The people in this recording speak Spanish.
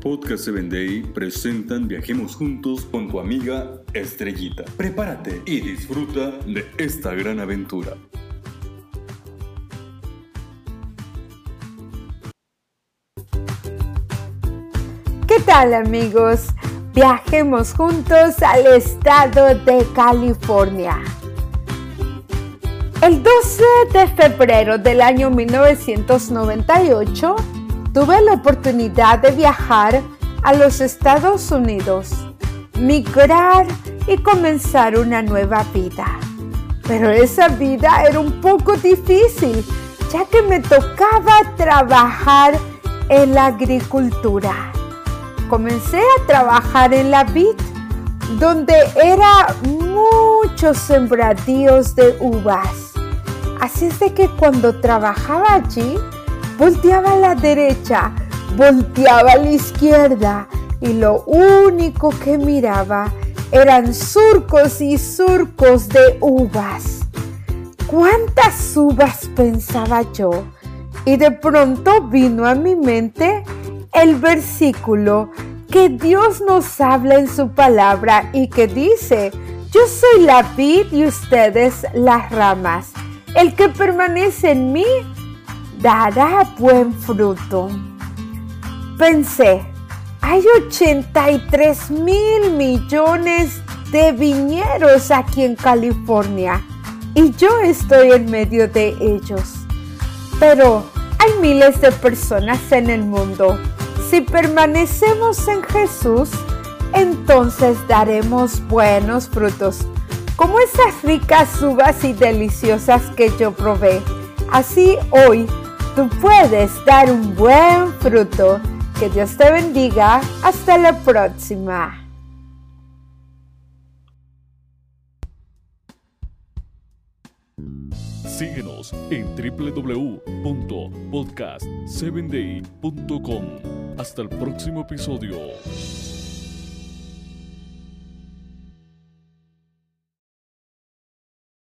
Podcast 7 Day presentan Viajemos Juntos con tu amiga Estrellita. Prepárate y disfruta de esta gran aventura. ¿Qué tal amigos? Viajemos juntos al estado de California. El 12 de febrero del año 1998 tuve la oportunidad de viajar a los Estados Unidos, migrar y comenzar una nueva vida. Pero esa vida era un poco difícil, ya que me tocaba trabajar en la agricultura. Comencé a trabajar en la vid, donde era muchos sembradíos de uvas. Así es de que cuando trabajaba allí, volteaba a la derecha, volteaba a la izquierda y lo único que miraba eran surcos y surcos de uvas. ¿Cuántas uvas pensaba yo? Y de pronto vino a mi mente el versículo que Dios nos habla en su palabra y que dice, yo soy la vid y ustedes las ramas. El que permanece en mí dará buen fruto. Pensé, hay 83 mil millones de viñeros aquí en California y yo estoy en medio de ellos. Pero hay miles de personas en el mundo. Si permanecemos en Jesús, entonces daremos buenos frutos, como esas ricas uvas y deliciosas que yo probé. Así hoy tú puedes dar un buen fruto. Que Dios te bendiga. Hasta la próxima. Síguenos en www.podcast7day.com. Hasta el próximo episodio.